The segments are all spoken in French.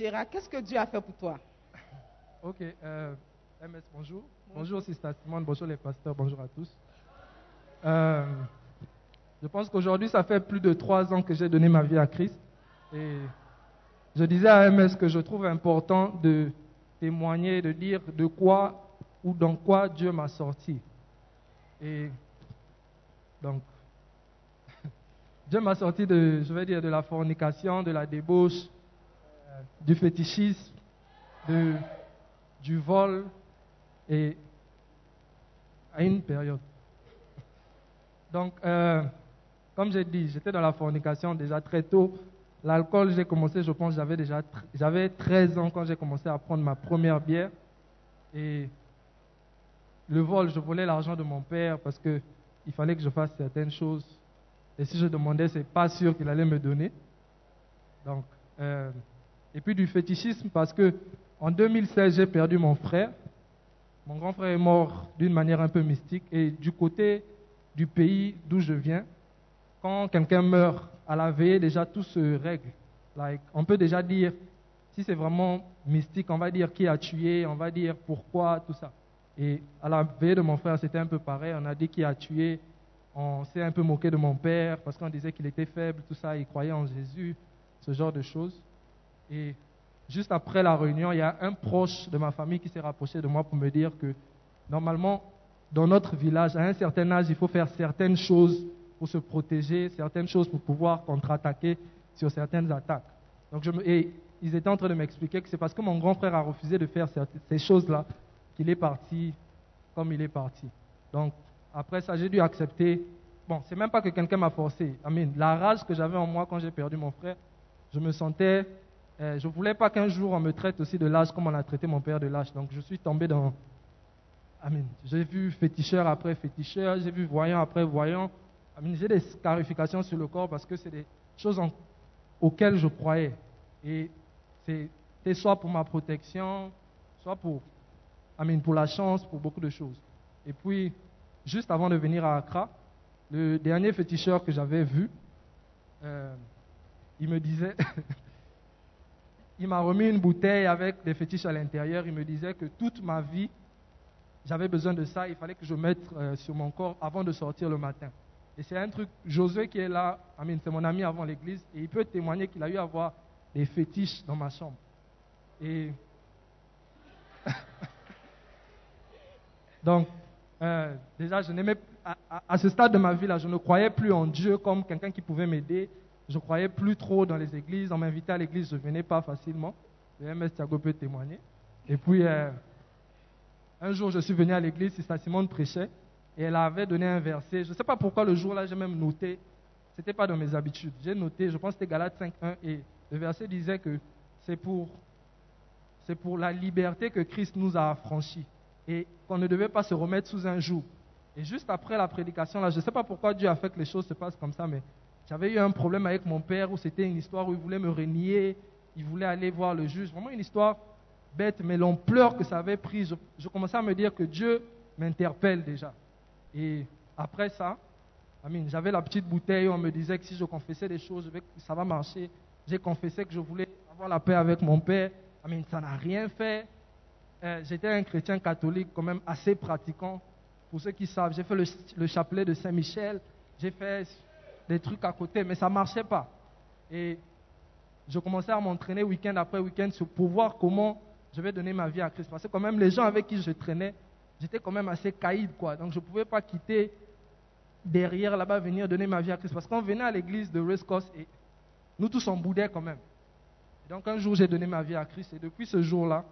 Gérard, qu'est-ce que Dieu a fait pour toi? Ok, euh, MS, bonjour. Bonjour, Sister Simone, bonjour les pasteurs, bonjour à tous. Euh, je pense qu'aujourd'hui, ça fait plus de trois ans que j'ai donné ma vie à Christ. Et je disais à MS que je trouve important de témoigner, de dire de quoi ou dans quoi Dieu m'a sorti. Et donc, Dieu m'a sorti de, je vais dire, de la fornication, de la débauche, du fétichisme, du vol et à une période. Donc, euh, comme j'ai dit, j'étais dans la fornication déjà très tôt. L'alcool, j'ai commencé, je pense, j'avais déjà j'avais 13 ans quand j'ai commencé à prendre ma première bière. Et le vol, je volais l'argent de mon père parce que il fallait que je fasse certaines choses. Et si je demandais, c'est pas sûr qu'il allait me donner. Donc, euh, et puis du fétichisme parce que en 2016, j'ai perdu mon frère. Mon grand frère est mort d'une manière un peu mystique. Et du côté du pays d'où je viens, quand quelqu'un meurt à la veille, déjà tout se règle. Like, on peut déjà dire, si c'est vraiment mystique, on va dire qui a tué, on va dire pourquoi, tout ça. Et à la veille de mon frère, c'était un peu pareil. On a dit qui a tué. On s'est un peu moqué de mon père parce qu'on disait qu'il était faible, tout ça. Il croyait en Jésus, ce genre de choses. Et juste après la réunion, il y a un proche de ma famille qui s'est rapproché de moi pour me dire que normalement, dans notre village, à un certain âge, il faut faire certaines choses pour se protéger, certaines choses pour pouvoir contre-attaquer sur certaines attaques. Donc et ils étaient en train de m'expliquer que c'est parce que mon grand frère a refusé de faire ces choses-là qu'il est parti comme il est parti. Donc après ça, j'ai dû accepter. Bon, c'est même pas que quelqu'un m'a forcé. I mean, la rage que j'avais en moi quand j'ai perdu mon frère, je me sentais euh, je ne voulais pas qu'un jour on me traite aussi de lâche comme on a traité mon père de lâche. Donc je suis tombé dans. Amen. J'ai vu féticheur après féticheur, j'ai vu voyant après voyant. Amen. J'ai des scarifications sur le corps parce que c'est des choses auxquelles je croyais. Et c'était soit pour ma protection, soit pour, amen, pour la chance, pour beaucoup de choses. Et puis, juste avant de venir à Accra, le dernier féticheur que j'avais vu, euh, il me disait. il m'a remis une bouteille avec des fétiches à l'intérieur. Il me disait que toute ma vie, j'avais besoin de ça. Il fallait que je mette euh, sur mon corps avant de sortir le matin. Et c'est un truc, Josué qui est là, c'est mon ami avant l'église, et il peut témoigner qu'il a eu à voir des fétiches dans ma chambre. Et donc, euh, déjà, je n'aimais à ce stade de ma vie là, je ne croyais plus en Dieu comme quelqu'un qui pouvait m'aider. Je croyais plus trop dans les églises. On m'invitait à l'église, je venais pas facilement. Le MS Thiago peut témoigner. Et puis, euh, un jour, je suis venu à l'église, Sister Simone prêchait, et elle avait donné un verset. Je ne sais pas pourquoi le jour-là, j'ai même noté. Ce n'était pas dans mes habitudes. J'ai noté, je pense que c'était Galates 5.1, et le verset disait que c'est pour, c'est pour la liberté que Christ nous a affranchis, et qu'on ne devait pas se remettre sous un joug. Et juste après la prédication, là, je ne sais pas pourquoi Dieu a fait que les choses se passent comme ça, mais j'avais eu un problème avec mon père où c'était une histoire où il voulait me renier, il voulait aller voir le juge. Vraiment une histoire bête, mais l'ampleur que ça avait pris, je, commençais à me dire que Dieu m'interpelle déjà. Et après ça. J'avais la petite bouteille, on me disait que si je confessais des choses, ça va marcher. J'ai confessé que je voulais avoir la paix avec mon père. Ça n'a rien fait. Euh, J'étais un chrétien catholique quand même assez pratiquant. Pour ceux qui savent, j'ai fait le, le chapelet de Saint-Michel. J'ai fait des trucs à côté, mais ça ne marchait pas. Et je commençais à m'entraîner week-end après week-end pour voir comment je vais donner ma vie à Christ. Parce que quand même, les gens avec qui je traînais, j'étais quand même assez caïd, quoi. Donc je ne pouvais pas quitter derrière là-bas, venir donner ma vie à Christ. Parce qu'on venait à l'église de Rescos et nous tous on boudait quand même. Et donc un jour, j'ai donné ma vie à Christ et depuis ce jour-là,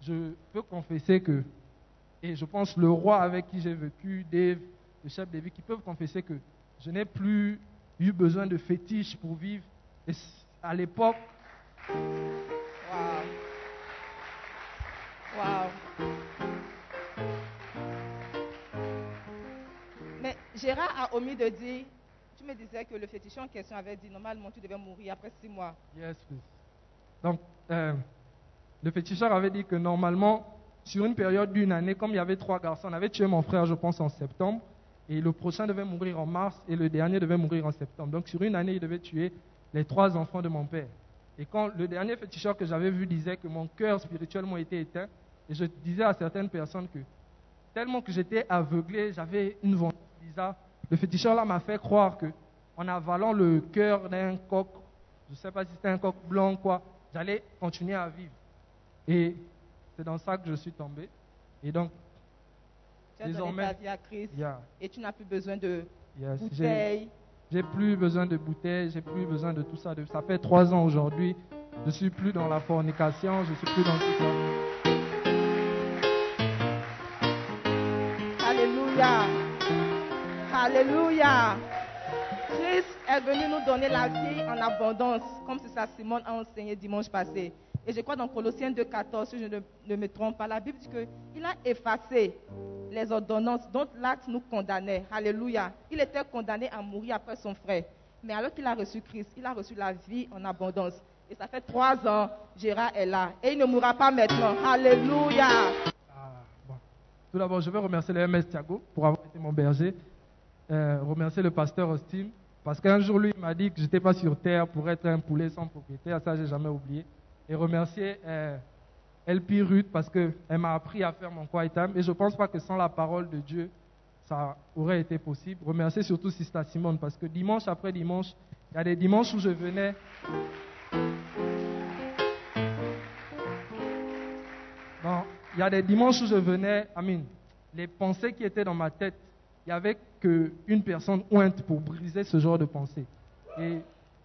je peux confesser que, et je pense le roi avec qui j'ai vécu, Dave, le chef des vies, qui peuvent confesser que je n'ai plus eu besoin de fétiches pour vivre. Et à l'époque. Mais Gérard a omis de dire, tu me disais que le féticheur en question avait dit normalement tu devais mourir après six mois. Yes, please. Donc, euh, le féticheur avait dit que normalement, sur une période d'une année, comme il y avait trois garçons, on avait tué mon frère, je pense, en septembre, et le prochain devait mourir en mars, et le dernier devait mourir en septembre. Donc, sur une année, il devait tuer les trois enfants de mon père. Et quand le dernier féticheur que j'avais vu disait que mon cœur spirituellement était éteint, et je disais à certaines personnes que tellement que j'étais aveuglé, j'avais une vengeance bizarre. Le féticheur là m'a fait croire que en avalant le cœur d'un coq, je ne sais pas si c'était un coq blanc ou quoi, j'allais continuer à vivre. Et c'est dans ça que je suis tombé. Et donc, Tu as donné Désormais- ta vie à Christ yeah, et tu n'as plus besoin de yes, bouteilles. j'ai plus besoin de bouteilles, j'ai plus besoin de tout ça. Ça fait trois ans aujourd'hui. Je suis plus dans la fornication, je suis plus dans tout ça. Alléluia. Alléluia. Christ est venu nous donner la vie en abondance, comme c'est ça Simone a enseigné dimanche passé. Et je crois dans Colossiens 2,14, si je ne, me trompe pas, la Bible dit qu'il a effacé les ordonnances dont l'acte nous condamnait. Alléluia. Il était condamné à mourir après son frère. Mais alors qu'il a reçu Christ, il a reçu la vie en abondance. Et ça fait trois ans, Gérard est là. Et il ne mourra pas maintenant. Alléluia. Ah. Tout d'abord, je veux remercier le MS Thiago pour avoir été mon berger. Euh, remercier le pasteur Austin, parce qu'un jour, lui, il m'a dit que je n'étais pas sur terre pour être un poulet sans propriétaire. Ça, j'ai jamais oublié. Et remercier euh, LP Ruth, parce qu'elle m'a appris à faire mon quiet time. Et je ne pense pas que sans la parole de Dieu, ça aurait été possible. Remercier surtout Sista Simone, parce que dimanche après dimanche, il y a des dimanches où je venais il y a des dimanches où je venais, Amine, les pensées qui étaient dans ma tête, il n'y avait qu'une personne ointe pour briser ce genre de pensées. Et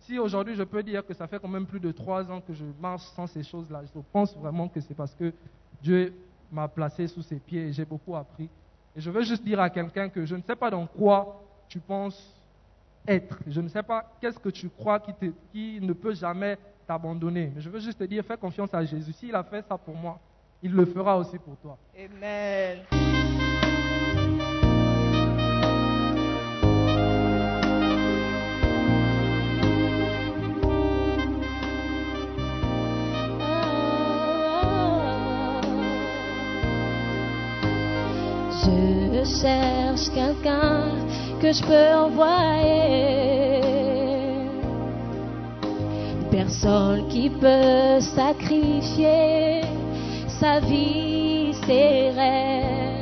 si aujourd'hui je peux dire que ça fait quand même plus de trois ans que je marche sans ces choses-là, je pense vraiment que c'est parce que Dieu m'a placé sous ses pieds et j'ai beaucoup appris. Et je veux juste dire à quelqu'un que je ne sais pas dans quoi tu penses être. Je ne sais pas qu'est-ce que tu crois qui, ne peut jamais t'abandonner. Mais je veux juste te dire, fais confiance à Jésus. S'il a fait ça pour moi, il le fera aussi pour toi. Amen. Cherche quelqu'un que je peux envoyer. Personne qui peut sacrifier sa vie, ses rêves.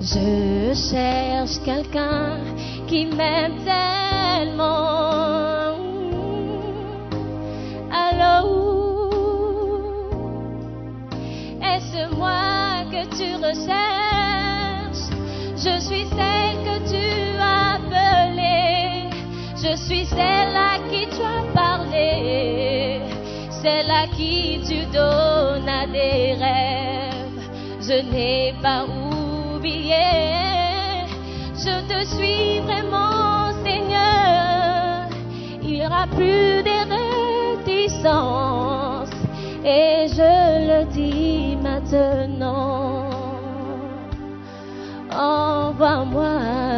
Je cherche quelqu'un qui m'aime tellement. Allô? Est-ce moi que tu recherches? Je suis celle que tu as appelée. Je suis celle à qui tu as parlé. Celle à qui tu donnes à des rêves. Je n'ai pas oublié. Je te suis vraiment, Seigneur. Il n'y aura plus de réticence. Et je le dis maintenant. Envoie-moi.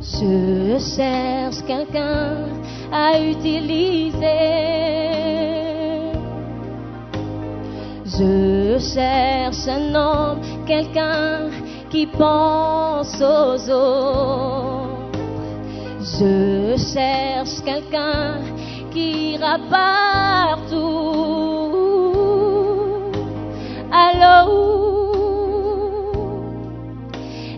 Je Je cherche quelqu'un à utiliser. Je cherche un homme, quelqu'un qui pense aux autres. Je cherche quelqu'un qui ira partout. Allô,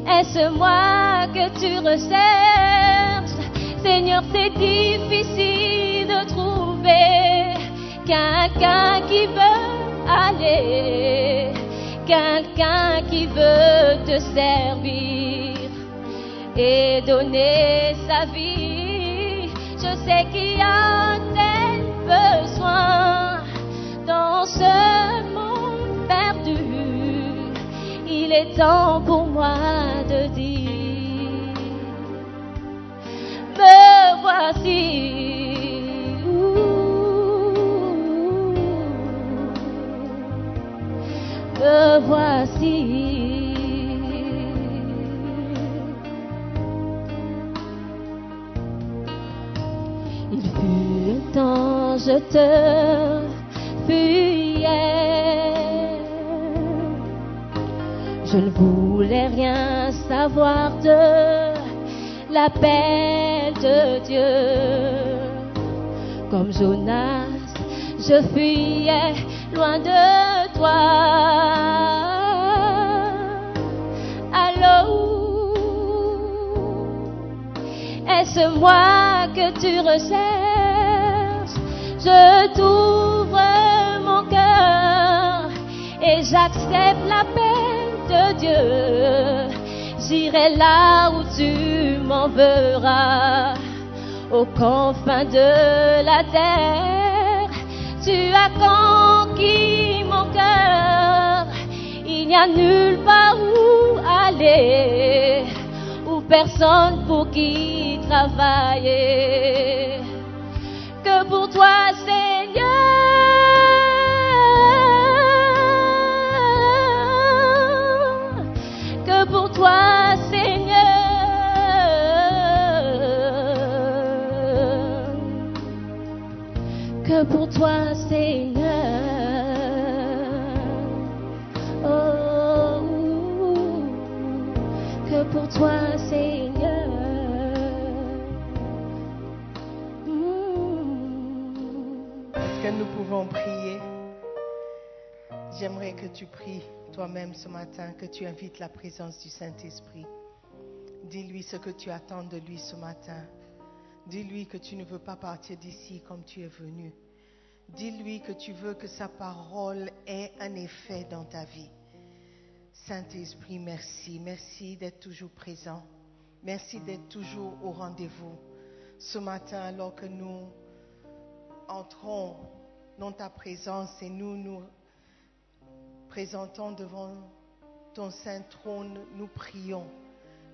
est-ce moi que tu recherches? Seigneur, c'est difficile de trouver quelqu'un qui veut aller, quelqu'un qui veut te servir et donner sa vie. Je sais qu'il y a tel besoin dans ce monde perdu. Il est temps pour moi de dire, me voici. Me voici. Il fut un temps, je te fuyais. Je ne voulais rien savoir de l'appel de Dieu. Comme Jonas, je fuyais loin de toi. Est-ce moi que tu recherches? Je t'ouvre mon cœur et j'accepte l'appel de Dieu. J'irai là où tu m'enverras, aux confins de la terre. Tu as conquis il n'y a nulle part où aller, ou personne pour qui travailler. Que pour toi, Seigneur, que pour toi, Seigneur, que pour toi, Seigneur. Toi, Seigneur. Mm. Est-ce que nous pouvons prier? J'aimerais que tu pries toi-même ce matin, que tu invites la présence du Saint-Esprit. Dis-lui ce que tu attends de lui ce matin. Dis-lui que tu ne veux pas partir d'ici comme tu es venu. Dis-lui que tu veux que sa parole ait un effet dans ta vie. Saint-Esprit, merci. Merci d'être toujours présent. Merci d'être toujours au rendez-vous. Ce matin, alors que nous entrons dans ta présence et nous nous présentons devant ton saint trône, nous prions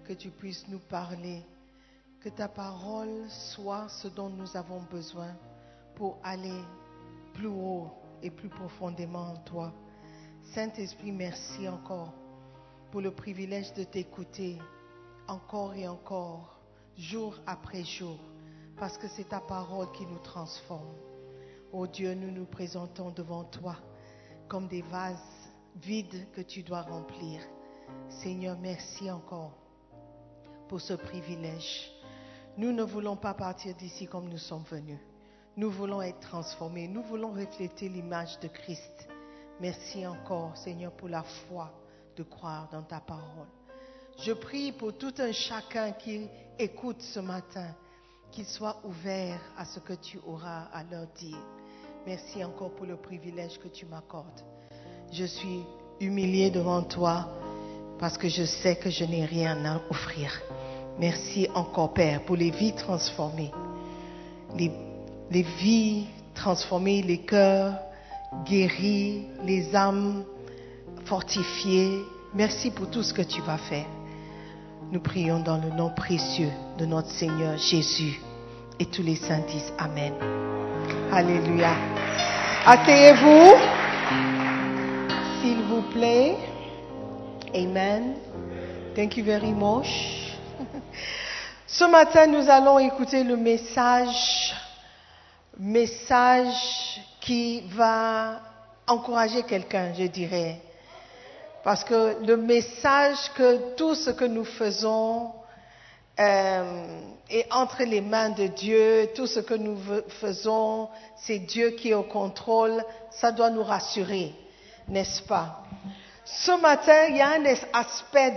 que tu puisses nous parler, que ta parole soit ce dont nous avons besoin pour aller plus haut et plus profondément en toi. Saint-Esprit, merci encore pour le privilège de t'écouter encore et encore, jour après jour, parce que c'est ta parole qui nous transforme. Oh Dieu, nous nous présentons devant toi comme des vases vides que tu dois remplir. Seigneur, merci encore pour ce privilège. Nous ne voulons pas partir d'ici comme nous sommes venus. Nous voulons être transformés. Nous voulons refléter l'image de Christ. Merci encore, Seigneur, pour la foi de croire dans ta parole. Je prie pour tout un chacun qui écoute ce matin, qu'il soit ouvert à ce que tu auras à leur dire. Merci encore pour le privilège que tu m'accordes. Je suis humilié devant toi parce que je sais que je n'ai rien à offrir. Merci encore, Père, pour les vies transformées. Les, les vies transformées, les cœurs guéris, les âmes fortifiées. Merci pour tout ce que tu vas faire. Nous prions dans le nom précieux de notre Seigneur Jésus. Et tous les saints disent Amen. Alléluia. Asseyez-vous, s'il vous plaît. Amen. Thank you very much. Ce matin, nous allons écouter le message, message qui va encourager quelqu'un, je dirais. Parce que le message que tout ce que nous faisons euh, est entre les mains de Dieu, tout ce que nous faisons, c'est Dieu qui est au contrôle, ça doit nous rassurer, n'est-ce pas? Ce matin, il y a un aspect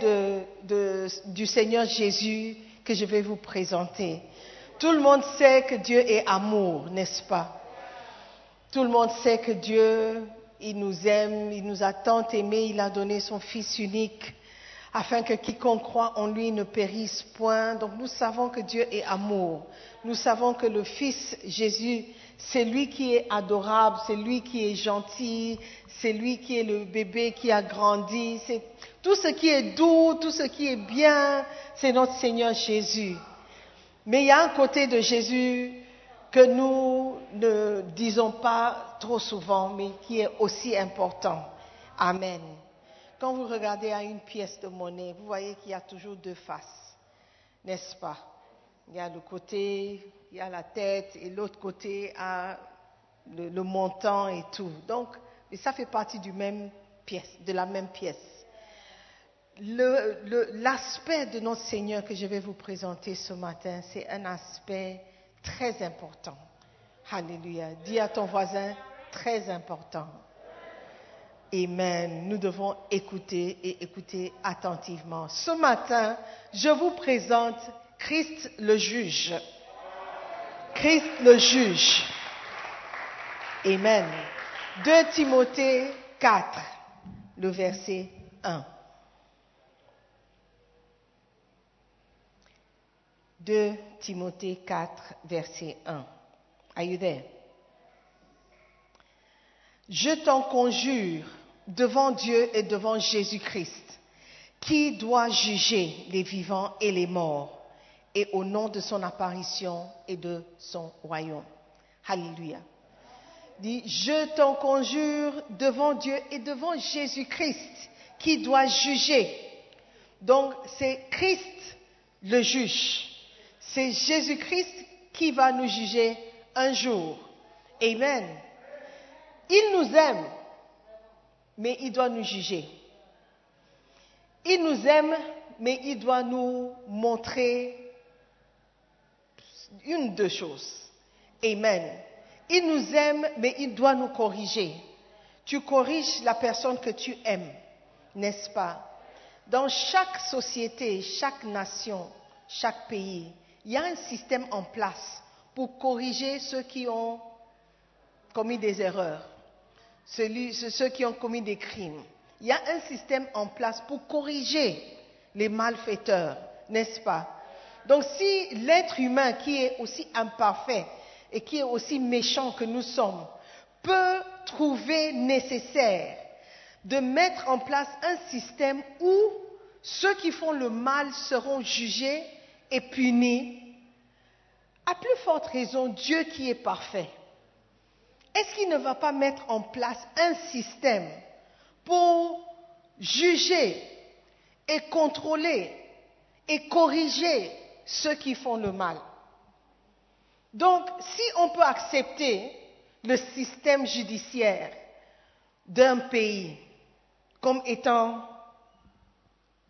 du Seigneur Jésus que je vais vous présenter. Tout le monde sait que Dieu est amour, n'est-ce pas? Tout le monde sait que Dieu, il nous aime, il nous a tant aimés, il a donné son Fils unique afin que quiconque croit en lui ne périsse point. Donc nous savons que Dieu est amour. Nous savons que le Fils Jésus, c'est lui qui est adorable, c'est lui qui est gentil, c'est lui qui est le bébé qui a grandi. C'est tout ce qui est doux, tout ce qui est bien, c'est notre Seigneur Jésus. Mais il y a un côté de Jésus que nous ne disons pas trop souvent, mais qui est aussi important. Amen. Quand vous regardez à une pièce de monnaie, vous voyez qu'il y a toujours deux faces, n'est-ce pas? Il y a le côté, il y a la tête, et l'autre côté a le, montant et tout. Donc, ça fait partie du même pièce, de la même pièce. L'aspect de notre Seigneur que je vais vous présenter ce matin, c'est un aspect très important. Alléluia. Dis à ton voisin, très important. Amen. Nous devons écouter et écouter attentivement. Ce matin, je vous présente Christ le juge. Christ le juge. Amen. 2 Timothée 4, le verset 1. 2 Timothée 4, verset 1. Are you there? Je t'en conjure devant Dieu et devant Jésus-Christ, qui doit juger les vivants et les morts, et au nom de son apparition et de son royaume. Alléluia. Dit, je t'en conjure devant Dieu et devant Jésus-Christ, qui doit juger. Donc, c'est Christ le juge. C'est Jésus-Christ qui va nous juger un jour. Amen. Il nous aime, mais il doit nous juger. Il nous aime, mais il doit nous montrer une de choses. Amen. Il nous aime, mais il doit nous corriger. Tu corriges la personne que tu aimes, n'est-ce pas? Dans chaque société, chaque nation, chaque pays, il y a un système en place pour corriger ceux qui ont commis des erreurs, ceux qui ont commis des crimes. Il y a un système en place pour corriger les malfaiteurs, n'est-ce pas? Donc si l'être humain qui est aussi imparfait et qui est aussi méchant que nous sommes peut trouver nécessaire de mettre en place un système où ceux qui font le mal seront jugés et punis, à plus forte raison, Dieu qui est parfait, est-ce qu'il ne va pas mettre en place un système pour juger et contrôler et corriger ceux qui font le mal? Donc, si on peut accepter le système judiciaire d'un pays comme étant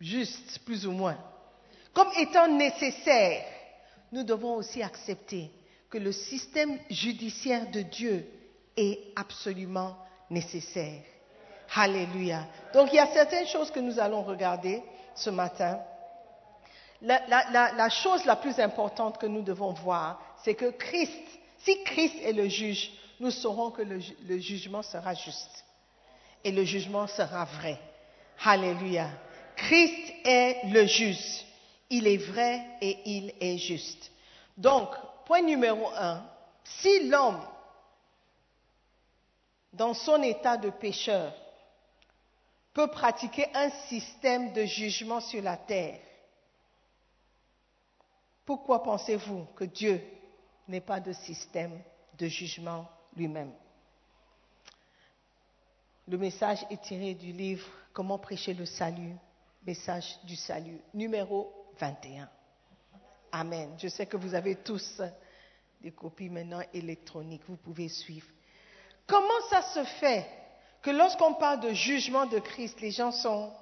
juste, plus ou moins, comme étant nécessaire, nous devons aussi accepter que le système judiciaire de Dieu est absolument nécessaire. Alléluia. Donc il y a certaines choses que nous allons regarder ce matin. La, chose la plus importante que nous devons voir, c'est que Christ, si Christ est le juge, nous saurons que le, le jugement sera juste et le jugement sera vrai. Alléluia. Christ est le juge. Il est vrai et il est juste. Donc, point numéro un, si l'homme, dans son état de pécheur, peut pratiquer un système de jugement sur la terre, pourquoi pensez-vous que Dieu n'ait pas de système de jugement lui-même? Le message est tiré du livre Comment prêcher le salut, message du salut, numéro 21. Amen. Je sais que vous avez tous des copies maintenant électroniques. Vous pouvez suivre. Comment ça se fait que lorsqu'on parle de jugement de Christ, les gens sont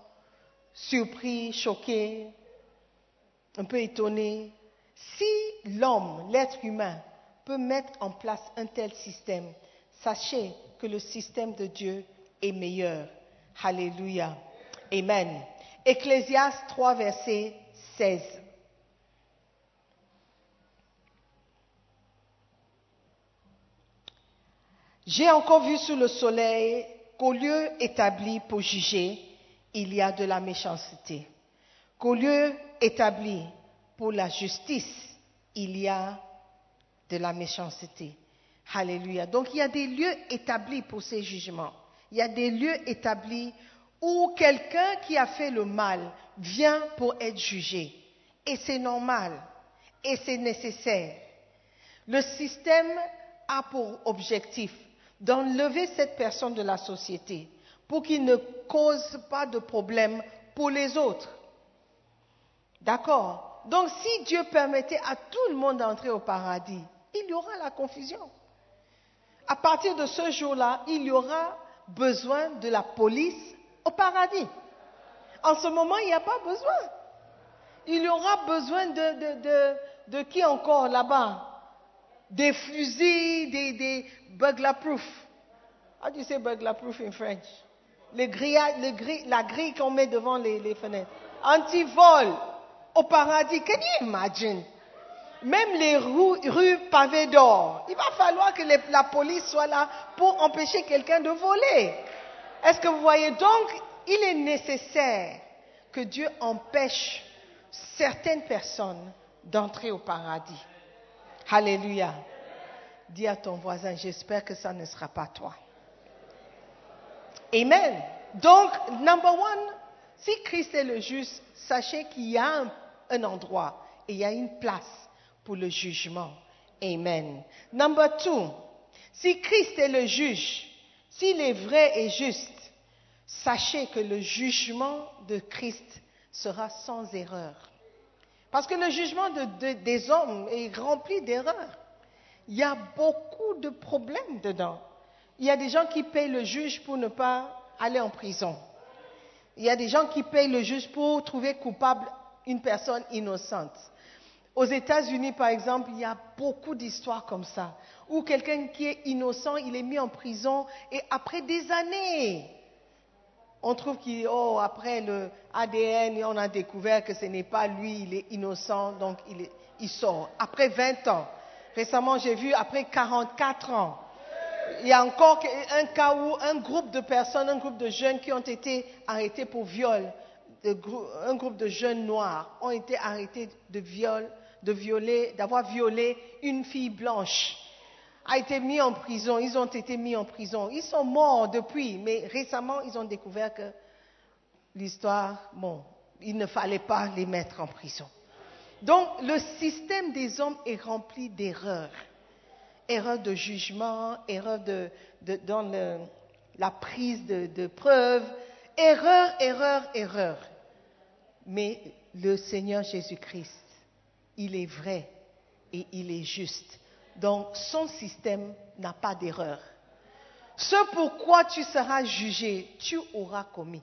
surpris, choqués, un peu étonnés? Si l'homme, l'être humain, peut mettre en place un tel système, sachez que le système de Dieu est meilleur. Alléluia. Amen. Ecclésiaste 3, verset 16. J'ai encore vu sous le soleil qu'au lieu établi pour juger, il y a de la méchanceté. Qu'au lieu établi pour la justice, il y a de la méchanceté. Alléluia. Donc il y a des lieux établis pour ces jugements. Il y a des lieux établis où quelqu'un qui a fait le mal vient pour être jugé. Et c'est normal. Et c'est nécessaire. Le système a pour objectif d'enlever cette personne de la société pour qu'il ne cause pas de problème pour les autres. D'accord? Donc si Dieu permettait à tout le monde d'entrer au paradis, il y aura la confusion. À partir de ce jour-là, il y aura besoin de la police au paradis. En ce moment, il n'y a pas besoin. Il y aura besoin de, qui encore là-bas? Des fusils, des, des burglar proof. How do you say burglar proof in French? Les la grille qu'on met devant les, fenêtres. Anti-vol au paradis. Can you imagine? Même les rues pavées d'or. Il va falloir que la police soit là pour empêcher quelqu'un de voler. Est-ce que vous voyez Donc, il est nécessaire que Dieu empêche certaines personnes d'entrer au paradis? Alléluia. Dis à ton voisin, j'espère que ça ne sera pas toi. Amen. Donc, number one, si Christ est le juste, sachez qu'il y a un, endroit et il y a une place pour le jugement. Amen. Number two, si Christ est le juge, s'il est vrai et juste, sachez que le jugement de Christ sera sans erreur. Parce que le jugement des hommes est rempli d'erreurs. Il y a beaucoup de problèmes dedans. Il y a des gens qui payent le juge pour ne pas aller en prison. Il y a des gens qui payent le juge pour trouver coupable une personne innocente. Aux États-Unis, par exemple, il y a beaucoup d'histoires comme ça, où quelqu'un qui est innocent, il est mis en prison et après des années, on trouve qu'il, oh, après le ADN, on a découvert que ce n'est pas lui, il est innocent, donc il, il sort. Après 20 ans. Récemment, j'ai vu après 44 ans. Il y a encore un cas où un groupe de personnes, un groupe de jeunes qui ont été arrêtés pour viol, un groupe de jeunes noirs ont été arrêtés de viol de violer, d'avoir violé une fille blanche, a été mis en prison. Ils ont été mis en prison. Ils sont morts depuis, mais récemment, ils ont découvert que l'histoire, bon, il ne fallait pas les mettre en prison. Donc, le système des hommes est rempli d'erreurs. Erreurs de jugement, erreurs de, dans la prise de, de preuves, erreurs, erreurs, erreurs. Mais le Seigneur Jésus-Christ il est vrai et il est juste. Donc son système n'a pas d'erreur. Ce pourquoi tu seras jugé, tu auras commis.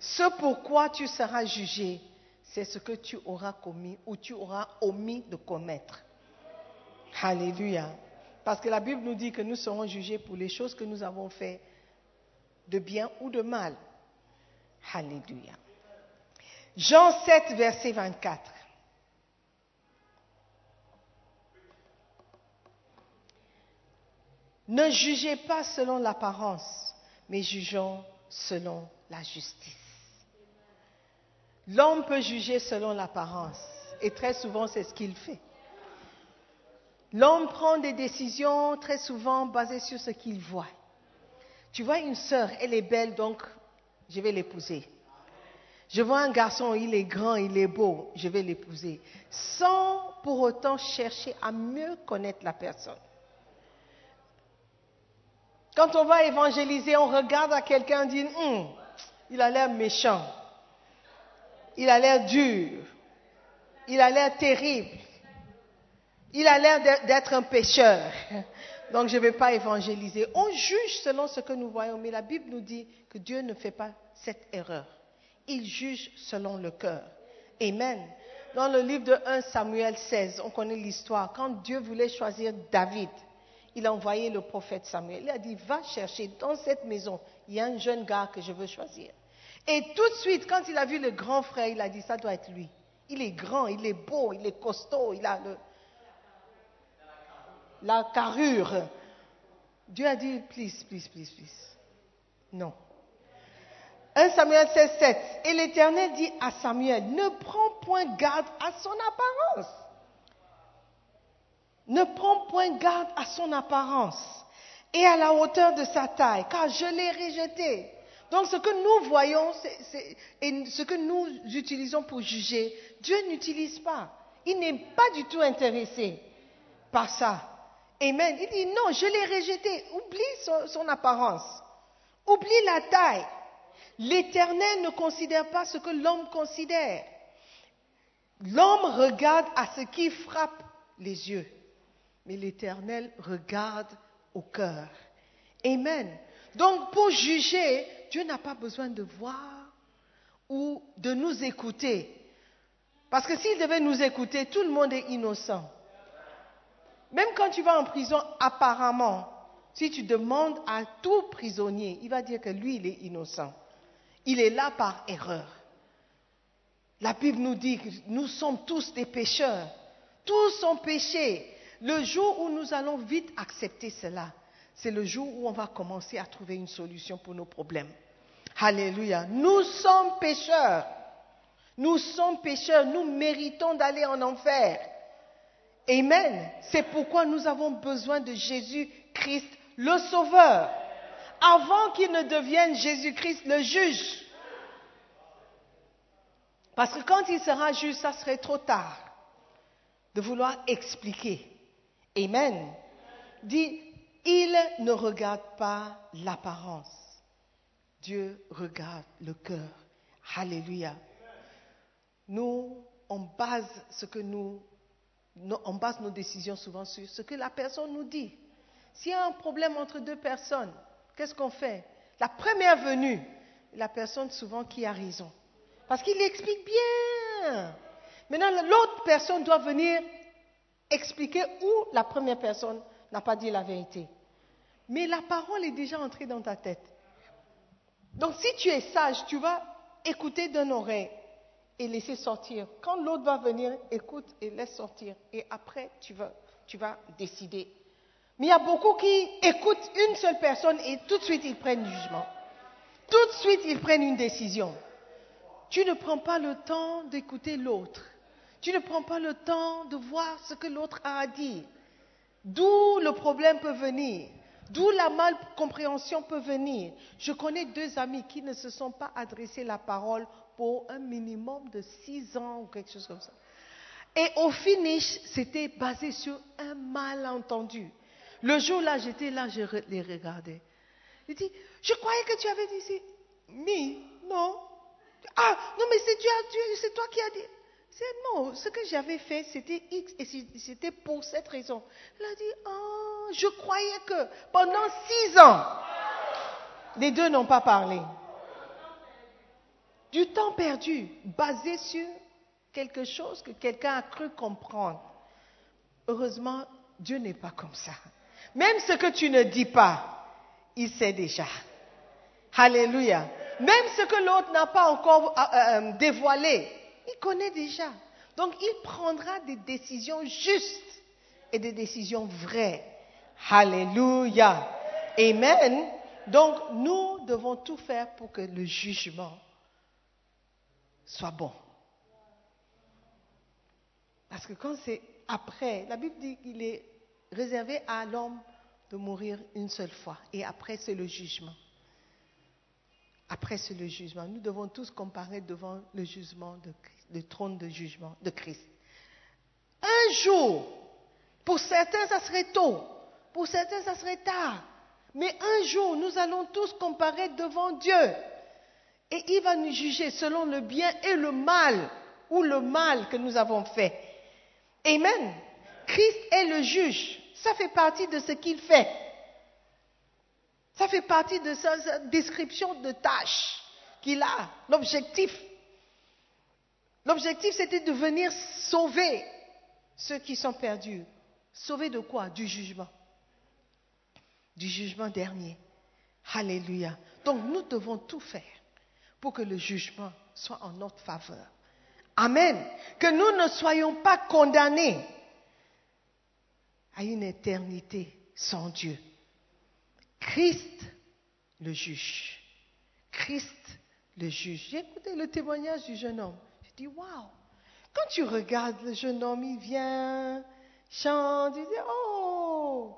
Ce pourquoi tu seras jugé, c'est ce que tu auras commis ou tu auras omis de commettre. Alléluia. Parce que la Bible nous dit que nous serons jugés pour les choses que nous avons faites de bien ou de mal. Alléluia. Jean 7, verset 24. Ne jugez pas selon l'apparence, mais jugeons selon la justice. L'homme peut juger selon l'apparence, et très souvent c'est ce qu'il fait. L'homme prend des décisions très souvent basées sur ce qu'il voit. Tu vois une sœur, elle est belle, donc je vais l'épouser. Je vois un garçon, il est grand, il est beau, je vais l'épouser. Sans pour autant chercher à mieux connaître la personne. Quand on va évangéliser, on regarde à quelqu'un et dit, hum, il a l'air méchant. Il a l'air dur. Il a l'air terrible. Il a l'air d'être- d'être un pécheur. Donc je ne vais pas évangéliser. On juge selon ce que nous voyons, mais la Bible nous dit que Dieu ne fait pas cette erreur. Il juge selon le cœur. Amen. Dans le livre de 1 Samuel 16, on connaît l'histoire. Quand Dieu voulait choisir David, il a envoyé le prophète Samuel. Il a dit, va chercher dans cette maison, il y a un jeune gars que je veux choisir. Et tout de suite, quand il a vu le grand frère, il a dit, ça doit être lui. Il est grand, il est beau, il est costaud, il a la carrure. Dieu a dit, please, please, please, please. Non. 1 Samuel 16, 7. Et l'Éternel dit à Samuel, ne prends point garde à son apparence. Ne prends point garde à son apparence et à la hauteur de sa taille, car je l'ai rejeté. Donc ce que nous voyons et ce que nous utilisons pour juger, Dieu n'utilise pas. Il n'est pas du tout intéressé par ça. Amen. Il dit non, je l'ai rejeté. Oublie son apparence. Oublie la taille. L'Éternel ne considère pas ce que l'homme considère. L'homme regarde à ce qui frappe les yeux, mais l'Éternel regarde au cœur. Amen. Donc pour juger, Dieu n'a pas besoin de voir ou de nous écouter. Parce que s'il devait nous écouter, tout le monde est innocent. Même quand tu vas en prison, apparemment, si tu demandes à tout prisonnier, il va dire que lui, il est innocent. Il est là par erreur. La Bible nous dit que nous sommes tous des pécheurs. Tous sont péchés. Le jour où nous allons vite accepter cela, c'est le jour où on va commencer à trouver une solution pour nos problèmes. Alléluia. Nous sommes pécheurs. Nous sommes pécheurs. Nous méritons d'aller en enfer. Amen. C'est pourquoi nous avons besoin de Jésus-Christ, le Sauveur, avant qu'il ne devienne Jésus-Christ le juge. Parce que quand il sera juge, ça serait trop tard de vouloir expliquer. Amen. Dit, il ne regarde pas l'apparence. Dieu regarde le cœur. Alléluia. Nous, on base ce que nous, no- on base nos décisions souvent sur ce que la personne nous dit. S'il y a un problème entre deux personnes, qu'est-ce qu'on fait? La première venue, la personne souvent qui a raison. Parce qu'il explique bien. Maintenant, l'autre personne doit venir expliquer où la première personne n'a pas dit la vérité. Mais la parole est déjà entrée dans ta tête. Donc si tu es sage, tu vas écouter d'un oreille et laisser sortir. Quand l'autre va venir, écoute et laisse sortir. Et après, tu vas, tu vas décider. Mais il y a beaucoup qui écoutent une seule personne et tout de suite ils prennent jugement. Tout de suite ils prennent une décision. Tu ne prends pas le temps d'écouter l'autre. Tu ne prends pas le temps de voir ce que l'autre a à dire. D'où le problème peut venir. D'où la malcompréhension peut venir. Je connais deux amis qui ne se sont pas adressés la parole pour un minimum de six ans ou quelque chose comme ça. Et au finish, c'était basé sur un malentendu. Le jour-là, j'étais là, je les regardais. Il dit, je croyais que tu avais dit c'est non. Ah, non, mais c'est Dieu, c'est toi qui as dit. C'est non, ce que j'avais fait, c'était X et c'était pour cette raison. Il a dit, ah, je croyais que pendant six ans, les deux n'ont pas parlé. Du temps perdu, basé sur quelque chose que quelqu'un a cru comprendre. Heureusement, Dieu n'est pas comme ça. Même ce que tu ne dis pas, il sait déjà. Alléluia. Même ce que l'autre n'a pas encore euh, euh, dévoilé, il connaît déjà. Donc il prendra des décisions justes et des décisions vraies. Alléluia. Amen. Donc nous devons tout faire pour que le jugement soit bon. Parce que quand c'est après, la Bible dit qu'il est réservé à l'homme de mourir une seule fois. Et après, c'est le jugement. Après, c'est le jugement. Nous devons tous comparer devant le jugement, de, Christ- le trône de jugement de Christ. Un jour, pour certains, ça serait tôt. Pour certains, ça serait tard. Mais un jour, nous allons tous comparer devant Dieu. Et il va nous juger selon le bien et le mal, ou le mal que nous avons fait. Amen. Christ est le juge. Ça fait partie de ce qu'il fait. Ça fait partie de sa, description de tâche qu'il a, l'objectif. L'objectif, c'était de venir sauver ceux qui sont perdus. Sauver de quoi? Du jugement. Du jugement dernier. Alléluia. Donc nous devons tout faire pour que le jugement soit en notre faveur. Amen. Que nous ne soyons pas condamnés à une éternité sans Dieu. Christ le juge. Christ le juge. J'ai écouté le témoignage du jeune homme. Je dis, waouh. Quand tu regardes le jeune homme, il vient, chante, il dit, oh,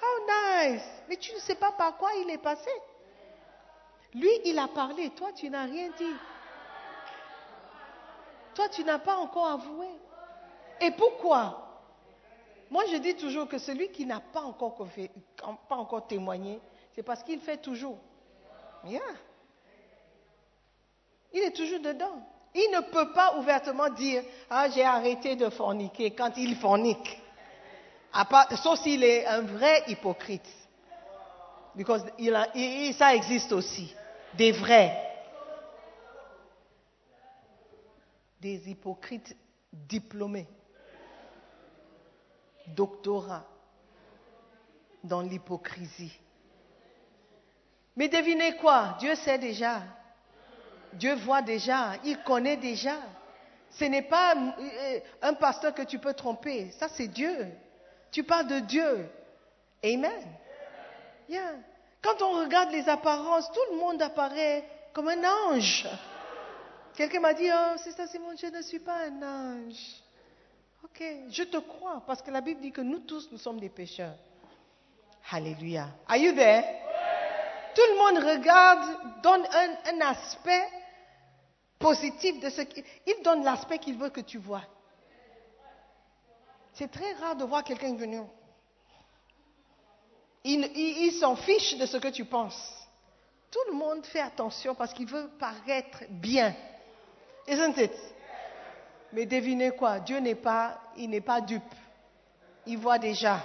how nice. Mais tu ne sais pas par quoi il est passé. Lui, il a parlé, toi, tu n'as rien dit. Toi, tu n'as pas encore avoué. Et pourquoi? Moi, je dis toujours que celui qui n'a pas encore, témoigné, c'est parce qu'il fait toujours. Il est toujours dedans. Il ne peut pas ouvertement dire Ah, j'ai arrêté de forniquer quand il fornique. Sauf s'il est un vrai hypocrite. Because il a- il- ça existe aussi. Des vrais. Des hypocrites diplômés. Doctorat dans l'hypocrisie. Mais devinez quoi? Dieu sait déjà. Dieu voit déjà. Il connaît déjà. Ce n'est pas euh, un pasteur que tu peux tromper. Ça, c'est Dieu. Tu parles de Dieu. Amen. Yeah. Quand on regarde les apparences, tout le monde apparaît comme un ange. Quelqu'un m'a dit, oh, c'est ça, Simon, je ne suis pas un ange. Ok, je te crois, parce que la Bible dit que nous tous, nous sommes des pécheurs. Alléluia. Are you there? Tout le monde regarde, donne un, aspect positif de ce qu'il... Il donne l'aspect qu'il veut que tu vois. C'est très rare de voir quelqu'un venir. Il- il s'en fiche de ce que tu penses. Tout le monde fait attention parce qu'il veut paraître bien. Isn't it? Mais devinez quoi? Dieu n'est pas, il n'est pas dupe. Il voit déjà.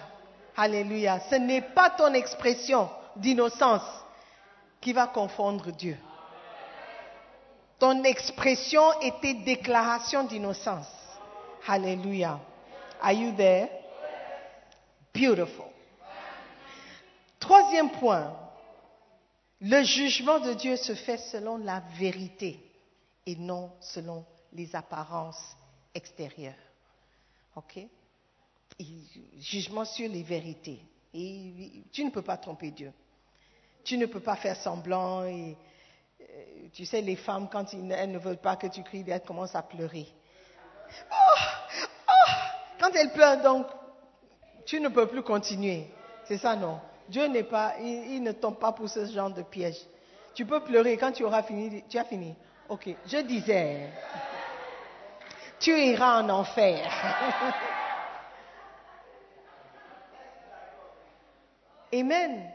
Alléluia. Ce n'est pas ton expression d'innocence qui va confondre Dieu. Ton expression est tes déclarations d'innocence. Alléluia. Are you there? Beautiful. Troisième point. Le jugement de Dieu se fait selon la vérité et non selon les apparences extérieures. OK? Jugement sur les vérités. Et tu ne peux pas tromper Dieu. Tu ne peux pas faire semblant. Euh, tu sais, les femmes, quand elles ne veulent pas que tu cries, elles commencent à pleurer. Oh, oh. Quand elles pleurent, donc, tu ne peux plus continuer. C'est ça, non? Dieu n'est pas, il, il ne tombe pas pour ce genre de piège. Tu peux pleurer quand tu auras fini. Tu as fini. Ok. Je disais, tu iras en enfer. Amen.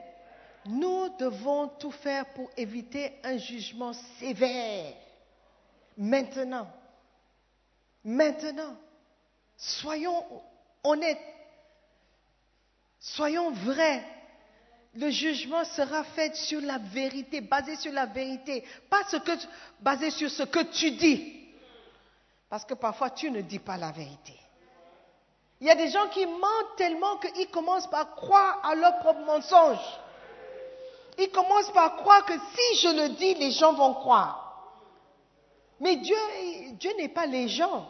Nous devons tout faire pour éviter un jugement sévère. Maintenant. Maintenant. Soyons honnêtes. Soyons vrais. Le jugement sera fait sur la vérité, basé sur la vérité, pas ce que, basé sur ce que tu dis. Parce que parfois tu ne dis pas la vérité. Il y a des gens qui mentent tellement qu'ils commencent par croire à leur propre mensonge. Ils commencent par croire que si je le dis, les gens vont croire. Mais Dieu, Dieu n'est pas les gens.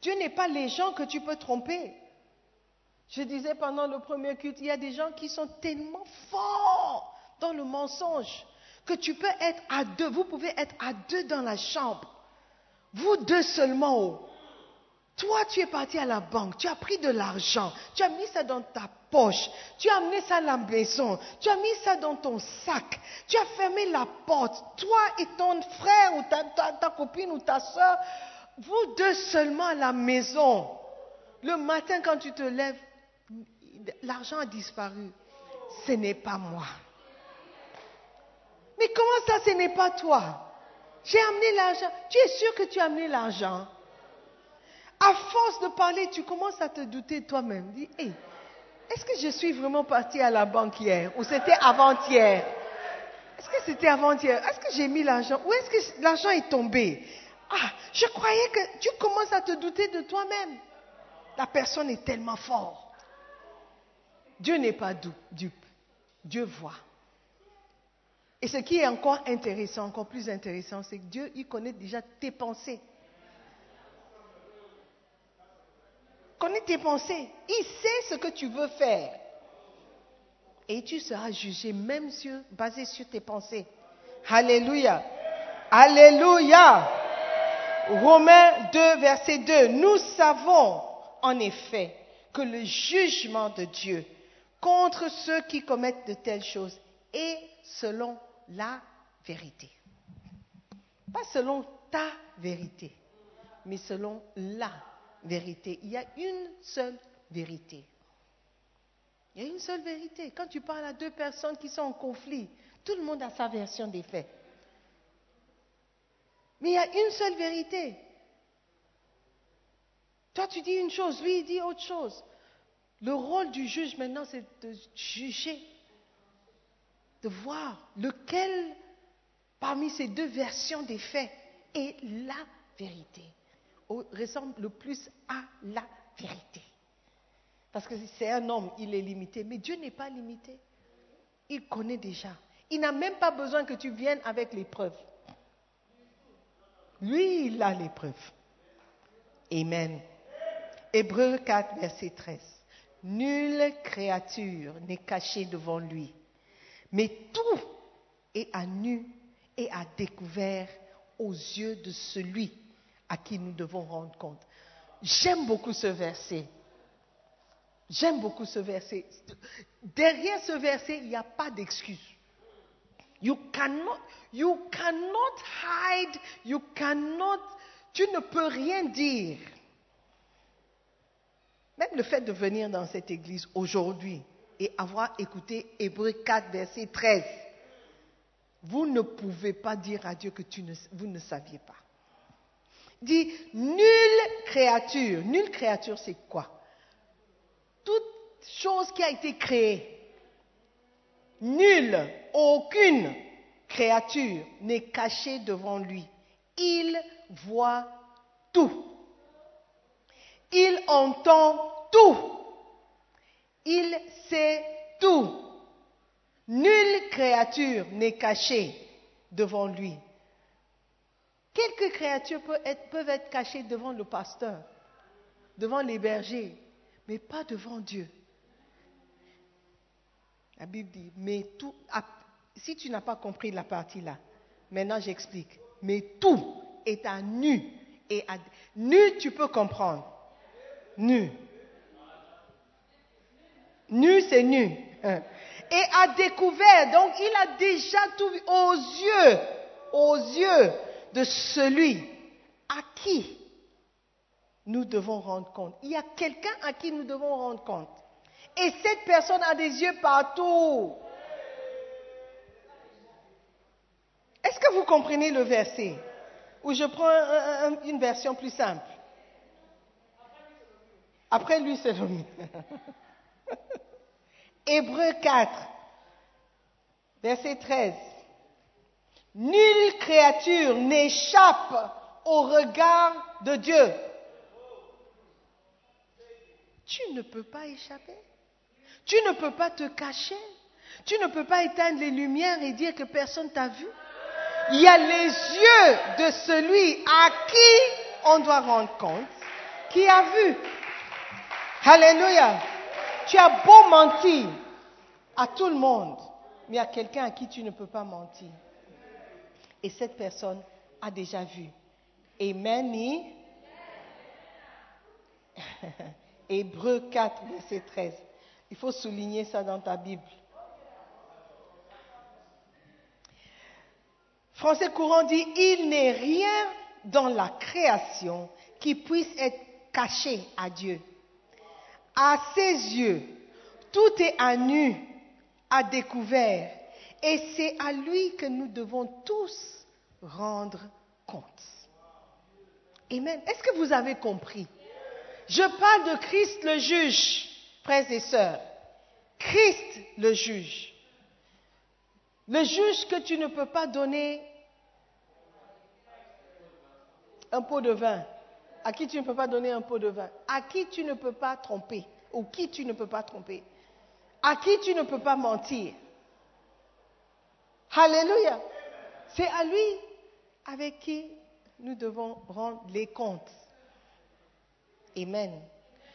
Dieu n'est pas les gens que tu peux tromper. Je disais pendant le premier culte, il y a des gens qui sont tellement forts dans le mensonge que tu peux être à deux, vous pouvez être à deux dans la chambre. Vous deux seulement. oh. Toi, tu es parti à la banque, tu as pris de l'argent, tu as mis ça dans ta poche, tu as amené ça à la maison, tu as mis ça dans ton sac, tu as fermé la porte. Toi et ton frère ou ta, ta- ta copine ou ta soeur, vous deux seulement à la maison. Le matin, quand tu te lèves, l'argent a disparu. Ce n'est pas moi. Mais comment ça, ce n'est pas toi? J'ai amené l'argent. Tu es sûr que tu as amené l'argent? À force de parler, tu commences à te douter toi-même. Dis, hey, est-ce que je suis vraiment parti à la banque hier? Ou c'était avant-hier? Est-ce que c'était avant-hier? Est-ce que j'ai mis l'argent? Où est-ce que l'argent est tombé? Ah, je croyais que tu commences à te douter de toi-même. La personne est tellement forte. Dieu n'est pas dupe. Dieu voit. Et ce qui est encore intéressant, encore plus intéressant, c'est que Dieu, il connaît déjà tes pensées. Connaît tes pensées. Il sait ce que tu veux faire. Et tu seras jugé même sur, basé sur tes pensées. Alléluia. Alléluia. Romains 2, verset 2. Nous savons en effet que le jugement de Dieu contre ceux qui commettent de telles choses est selon la vérité. Pas selon ta vérité, mais selon la vérité. Il y a une seule vérité. Il y a une seule vérité. Quand tu parles à deux personnes qui sont en conflit, tout le monde a sa version des faits. Mais il y a une seule vérité. Toi, tu dis une chose, lui, il dit autre chose. Le rôle du juge maintenant, c'est de juger, de voir lequel parmi ces deux versions des faits est la vérité, ressemble le plus à la vérité. Parce que c'est un homme, il est limité, mais Dieu n'est pas limité. Il connaît déjà. Il n'a même pas besoin que tu viennes avec les preuves. Lui, il a les preuves. Amen. Hébreu 4, verset 13. Nulle créature n'est cachée devant lui, mais tout est à nu et à découvert aux yeux de celui à qui nous devons rendre compte. J'aime beaucoup ce verset. J'aime beaucoup ce verset. Derrière ce verset, il n'y a pas d'excuse. You cannot, you cannot hide, you cannot, tu ne peux rien dire. Même le fait de venir dans cette église aujourd'hui et avoir écouté Hébreu 4, verset 13, vous ne pouvez pas dire à Dieu que vous ne saviez pas. Dit, nulle créature, nulle créature c'est quoi? Toute chose qui a été créée, nulle, aucune créature n'est cachée devant lui. Il voit tout. Il entend tout. Il sait tout. Nulle créature n'est cachée devant lui. Quelques créatures peuvent être, cachées devant le pasteur, devant les bergers, mais pas devant Dieu. La Bible dit, mais tout, si tu n'as pas compris la partie là, maintenant j'explique, mais tout est à nu. Et nu, tu peux comprendre nu. Nu, c'est nu. Hein. Et a découvert, donc il a déjà tout vu aux yeux, aux yeux de celui à qui nous devons rendre compte. Il y a quelqu'un à qui nous devons rendre compte. Et cette personne a des yeux partout. Est-ce que vous comprenez le verset? Ou je prends une version plus simple. Après lui, c'est l'homme. Hébreu 4, verset 13. Nulle créature n'échappe au regard de Dieu. Tu ne peux pas échapper. Tu ne peux pas te cacher. Tu ne peux pas éteindre les lumières et dire que personne t'a vu. Il y a les yeux de celui à qui on doit rendre compte, qui a vu. Alléluia. Tu as beau mentir à tout le monde, mais a quelqu'un à qui tu ne peux pas mentir. Et cette personne a déjà vu. Amen. Hébreu 4, verset 13. Il faut souligner ça dans ta Bible. Français courant dit, il n'est rien dans la création qui puisse être caché à Dieu. À ses yeux, tout est à nu, à découvert, Et c'est à lui que nous devons tous rendre compte. Amen. Est-ce que vous avez compris? Je parle de Christ le juge, frères et sœurs. Christ le juge. Le juge que tu ne peux pas donner un pot de vin, à qui tu ne peux pas donner un pot de vin, à qui tu ne peux pas tromper, ou qui tu ne peux pas tromper, à qui tu ne peux pas mentir? Alléluia. C'est à lui avec qui nous devons rendre les comptes. Amen.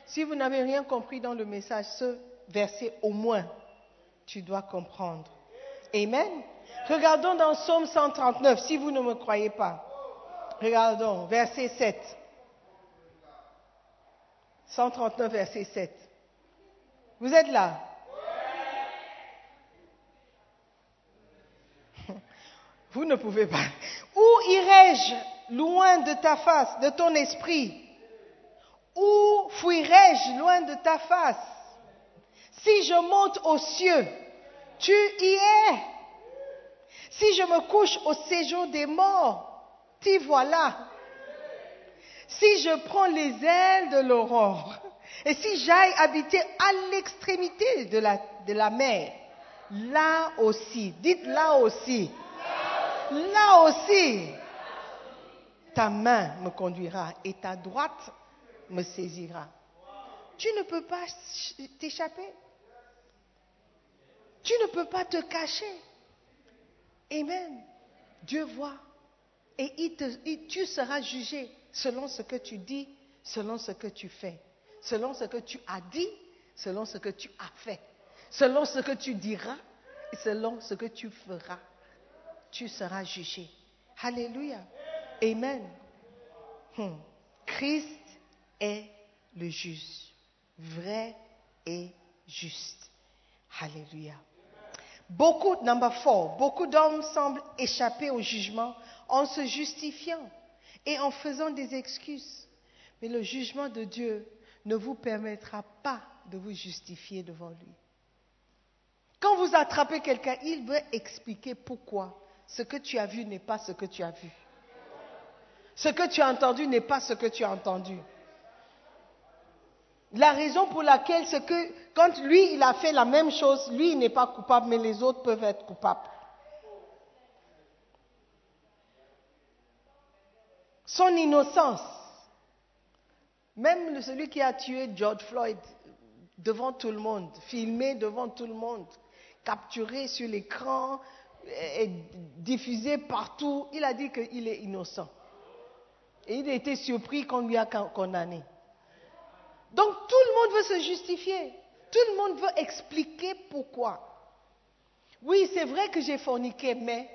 Si vous n'avez rien compris dans le message, ce verset au moins, tu dois comprendre. Amen. Regardons dans Psaume 139, si vous ne me croyez pas. Regardons, verset 7. 139, verset 7. Vous êtes là? Vous ne pouvez pas. Où irai-je loin de ta face, de ton esprit? Où fuirai-je loin de ta face? Si je monte aux cieux, tu y es. Si je me couche au séjour des morts, t'y voilà. Si je prends les ailes de l'aurore, et si j'aille habiter à l'extrémité de la, mer, là aussi, dites là aussi, là aussi, ta main me conduira et ta droite me saisira. Tu ne peux pas t'échapper. Tu ne peux pas te cacher. Amen. Dieu voit. Et tu seras jugé selon ce que tu dis, selon ce que tu fais, selon ce que tu as dit, selon ce que tu as fait, selon ce que tu diras et selon ce que tu feras. Tu seras jugé. Alléluia. Amen. Hmm. Christ est le juge, vrai et juste. Alléluia. Beaucoup, number four, beaucoup d'hommes semblent échapper au jugement en se justifiant et en faisant des excuses. Mais le jugement de Dieu ne vous permettra pas de vous justifier devant lui. Quand vous attrapez quelqu'un, il veut expliquer pourquoi ce que tu as vu n'est pas ce que tu as vu. Ce que tu as entendu n'est pas ce que tu as entendu. La raison pour laquelle que quand lui, il a fait la même chose, lui, il n'est pas coupable, mais les autres peuvent être coupables. Son innocence, même celui qui a tué George Floyd devant tout le monde, filmé devant tout le monde, capturé sur l'écran, et diffusé partout, il a dit qu'il est innocent. Et il a été surpris qu'on lui a condamné. Donc tout le monde veut se justifier. Tout le monde veut expliquer pourquoi. Oui, c'est vrai que j'ai forniqué, mais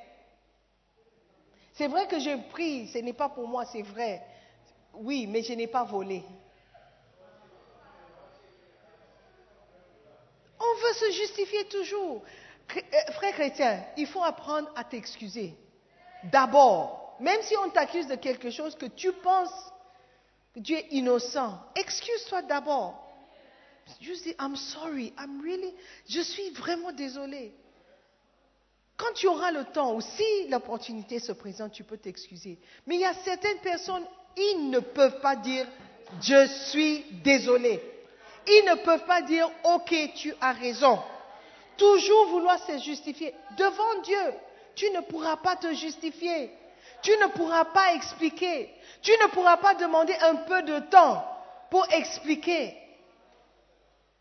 c'est vrai que j'ai pris, ce n'est pas pour moi, c'est vrai. Oui, mais je n'ai pas volé. On veut se justifier toujours. Euh, frère chrétien, il faut apprendre à t'excuser. D'abord, même si on t'accuse de quelque chose que tu penses que tu es innocent, excuse-toi d'abord. Juste dis, I'm sorry, I'm really, je suis vraiment désolé. Quand tu auras le temps ou si l'opportunité se présente, tu peux t'excuser. Mais il y a certaines personnes, ils ne peuvent pas dire, je suis désolé. Ils ne peuvent pas dire, ok, tu as raison. Toujours vouloir se justifier. Devant Dieu, tu ne pourras pas te justifier. Tu ne pourras pas expliquer. Tu ne pourras pas demander un peu de temps pour expliquer.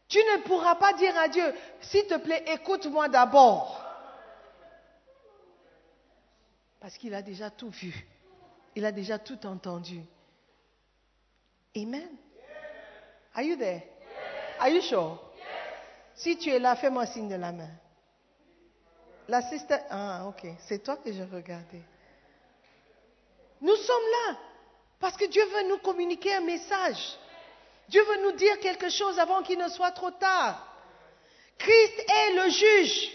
Tu ne pourras pas dire à Dieu, s'il te plaît, écoute-moi d'abord. Parce qu'il a déjà tout vu. Il a déjà tout entendu. Amen. Are you there? Are you sure? Si tu es là, fais-moi signe de la main. La sister, ah, ok, c'est toi que je regardais. Nous sommes là parce que Dieu veut nous communiquer un message. Dieu veut nous dire quelque chose avant qu'il ne soit trop tard. Christ est le juge.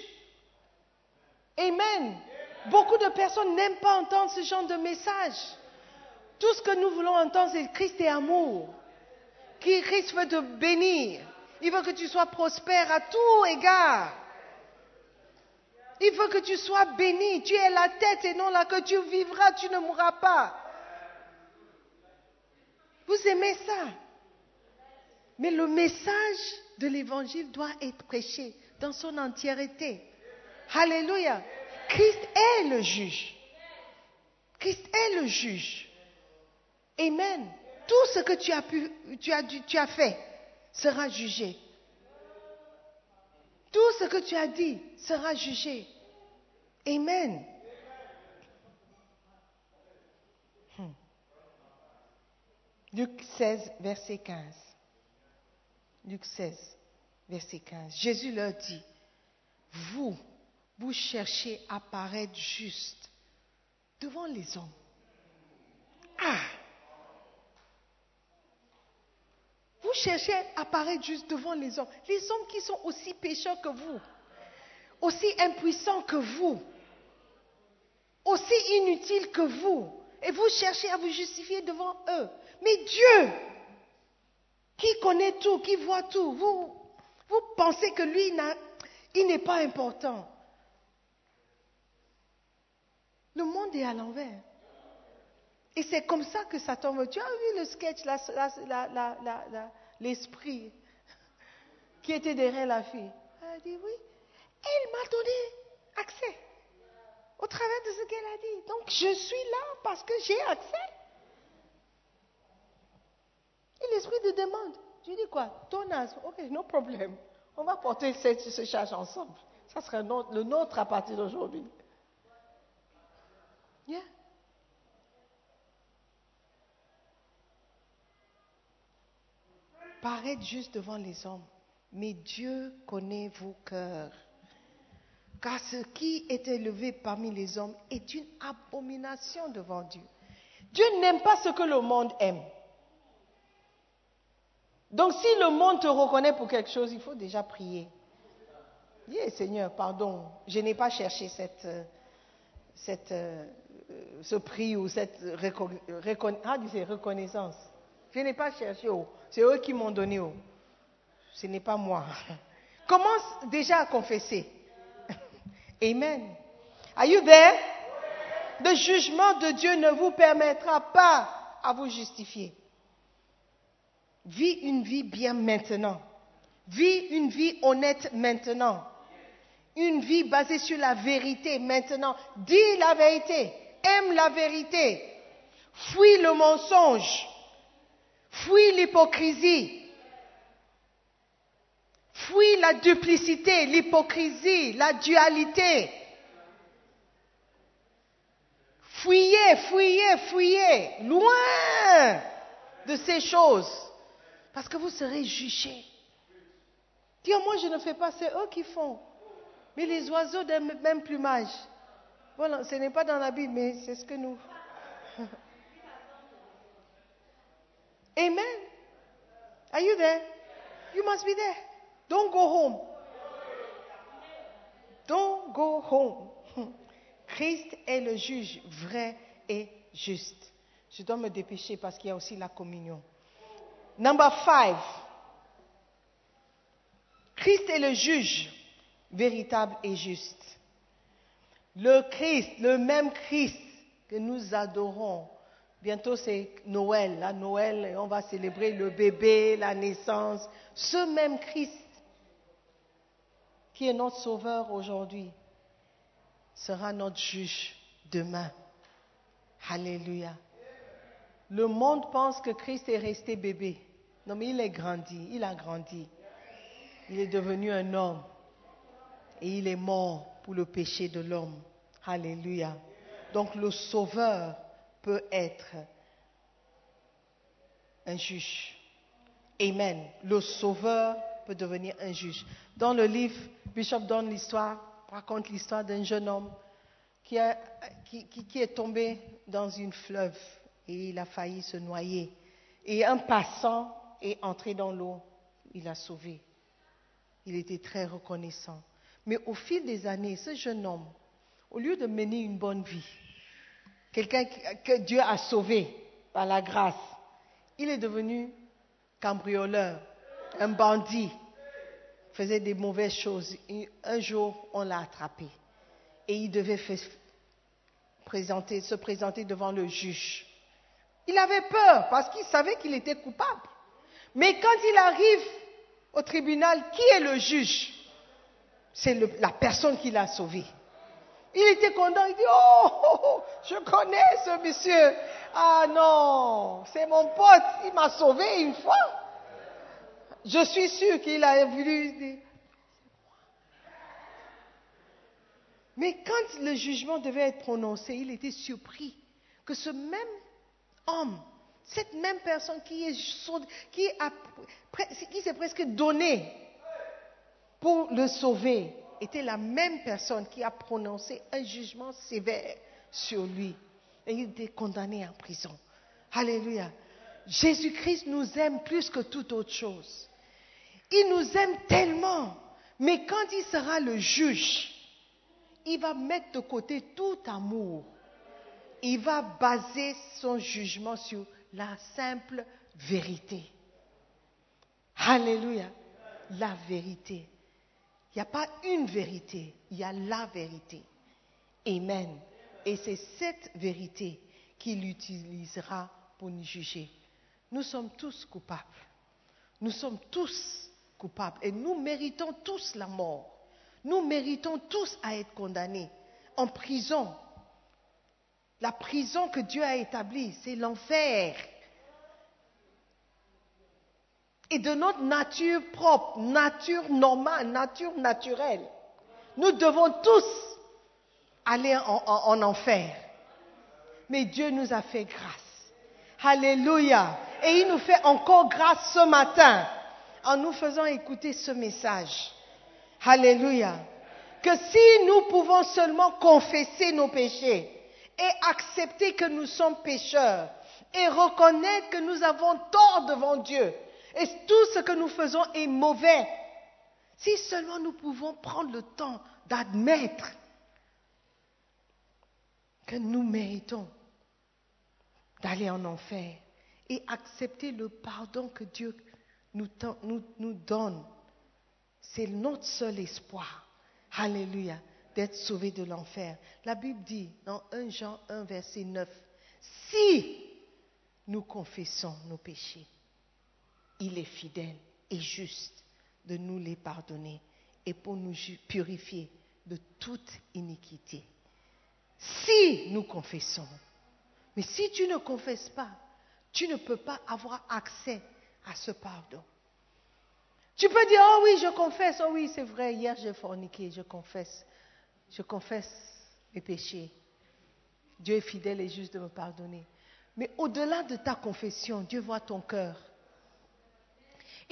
Amen. Beaucoup de personnes n'aiment pas entendre ce genre de message. Tout ce que nous voulons entendre, c'est Christ est amour. Christ veut te bénir. Il veut que tu sois prospère à tout égard. Il veut que tu sois béni. Tu es la tête et non là que tu vivras, tu ne mourras pas. Vous aimez ça? Mais le message de l'évangile doit être prêché dans son entièreté. Alléluia. Christ est le juge. Christ est le juge. Amen. Tout ce que tu as, pu, fait sera jugé. Tout ce que tu as dit sera jugé. Amen. Hmm. Luc 16, verset 15. Luc 16, verset 15. Jésus leur dit, vous, vous cherchez à paraître juste devant les hommes. Ah Vous cherchez à paraître juste devant les hommes. Les hommes qui sont aussi pécheurs que vous, aussi impuissants que vous, aussi inutiles que vous. Et vous cherchez à vous justifier devant eux. Mais Dieu, qui connaît tout, qui voit tout, vous, vous pensez que lui, il n'est pas important. Le monde est à l'envers. Et c'est comme ça que ça tombe. Tu as vu le sketch, l'esprit qui était derrière la fille? Elle a dit oui. Elle m'a donné accès au travers de ce qu'elle a dit. Donc je suis là parce que j'ai accès. Et l'esprit te demande. Tu dis quoi? Ton âge. Ok, no problème. On va porter ce, charge ensemble. Ça sera le nôtre à partir d'aujourd'hui. Yeah. Paraître juste devant les hommes, mais Dieu connaît vos cœurs. Car ce qui est élevé parmi les hommes est une abomination devant Dieu. Dieu n'aime pas ce que le monde aime. Donc si le monde te reconnaît pour quelque chose, il faut déjà prier. Dis, Seigneur, pardon, je n'ai pas cherché cette, cette, euh, ce prix ou cette ah, reconnaissance. Je n'ai pas cherché. C'est eux qui m'ont donné. Ce n'est pas moi. Commence déjà à confesser. Amen. Are you there? Le jugement de Dieu ne vous permettra pas à vous justifier. Vis une vie bien maintenant. Vis une vie honnête maintenant. Une vie basée sur la vérité maintenant. Dis la vérité. Aime la vérité. Fuis le mensonge. Fuis l'hypocrisie. Fuis la duplicité, l'hypocrisie, la dualité. Fuyez, fuyez, fuyez, loin de ces choses, parce que vous serez jugés. Dis, moi je ne fais pas, c'est eux qui font. Mais les oiseaux d'un même plumage. Voilà, ce n'est pas dans la Bible, mais c'est ce que nous. Amen. Are you there? You must be there. Don't go home. Don't go home. Christ est le juge vrai et juste. Je dois me dépêcher parce qu'il y a aussi la communion. Number five. Christ est le juge véritable et juste. Le Christ, le même Christ que nous adorons. Bientôt c'est Noël, la Noël, on va célébrer le bébé, la naissance. Ce même Christ qui est notre sauveur aujourd'hui sera notre juge demain. Alléluia. Le monde pense que Christ est resté bébé. Non, mais il est grandi, il a grandi. Il est devenu un homme et il est mort pour le péché de l'homme. Alléluia. Donc le sauveur peut être un juge. Amen. Le sauveur peut devenir un juge. Dans le livre, Bishop donne l'histoire, raconte l'histoire d'un jeune homme qui, est tombé dans une fleuve et il a failli se noyer. Et un passant est entré dans l'eau, il l'a sauvé. Il était très reconnaissant. Mais au fil des années, ce jeune homme, au lieu de mener une bonne vie, quelqu'un que Dieu a sauvé par la grâce, il est devenu cambrioleur, un bandit, faisait des mauvaises choses. un jour, on l'a attrapé. et il devait se présenter devant le juge. Il avait peur parce qu'il savait qu'il était coupable. Mais quand il arrive au tribunal, qui est le juge? C'est la personne qui l'a sauvé. Il était content, il dit, oh, oh, oh, je connais ce monsieur. Ah non, c'est mon pote, il m'a sauvé une fois. Je suis sûr qu'il a voulu. Mais quand le jugement devait être prononcé, il était surpris que ce même homme, cette même personne qui s'est presque donné pour le sauver, était la même personne qui a prononcé un jugement sévère sur lui. Et il était condamné en prison. Alléluia. Jésus-Christ nous aime plus que toute autre chose. Il nous aime tellement. Mais quand il sera le juge, il va mettre de côté tout amour. Il va baser son jugement sur la simple vérité. Alléluia. La vérité. Il n'y a pas une vérité, il y a la vérité. Amen. Et c'est cette vérité qu'il utilisera pour nous juger. Nous sommes tous coupables. Nous sommes tous coupables et nous méritons tous la mort. Nous méritons tous à être condamnés en prison. La prison que Dieu a établie, c'est l'enfer. Et de notre nature propre, nature normale, nature naturelle, nous devons tous aller en, en- en enfer. Mais Dieu nous a fait grâce. Alléluia. Et il nous fait encore grâce ce matin en nous faisant écouter ce message. Alléluia. Que si nous pouvons seulement confesser nos péchés et accepter que nous sommes pécheurs et reconnaître que nous avons tort devant Dieu et tout ce que nous faisons est mauvais, si seulement nous pouvons prendre le temps d'admettre que nous méritons d'aller en enfer et accepter le pardon que Dieu nous, donne. C'est notre seul espoir. Alléluia. D'être sauvé de l'enfer. La Bible dit dans 1 Jean 1, verset 9, si nous confessons nos péchés, il est fidèle et juste de nous les pardonner et pour nous purifier de toute iniquité. Si nous confessons. Mais si tu ne confesses pas, tu ne peux pas avoir accès à ce pardon. Tu peux dire, oh oui, je confesse, oh oui, c'est vrai, hier j'ai forniqué, je confesse. Je confesse mes péchés. Dieu est fidèle et juste de me pardonner. Mais au-delà de ta confession, Dieu voit ton cœur.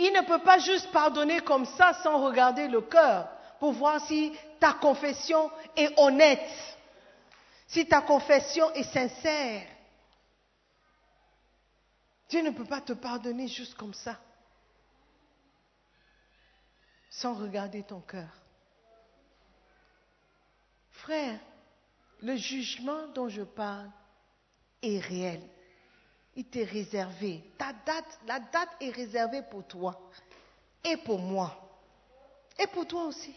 Il ne peut pas juste pardonner comme ça sans regarder le cœur pour voir si ta confession est honnête, si ta confession est sincère. Dieu ne peut pas te pardonner juste comme ça, sans regarder ton cœur. Frère, le jugement dont je parle est réel. Il t'est réservé. Ta date, la date est réservée pour toi et pour moi. Et pour toi aussi.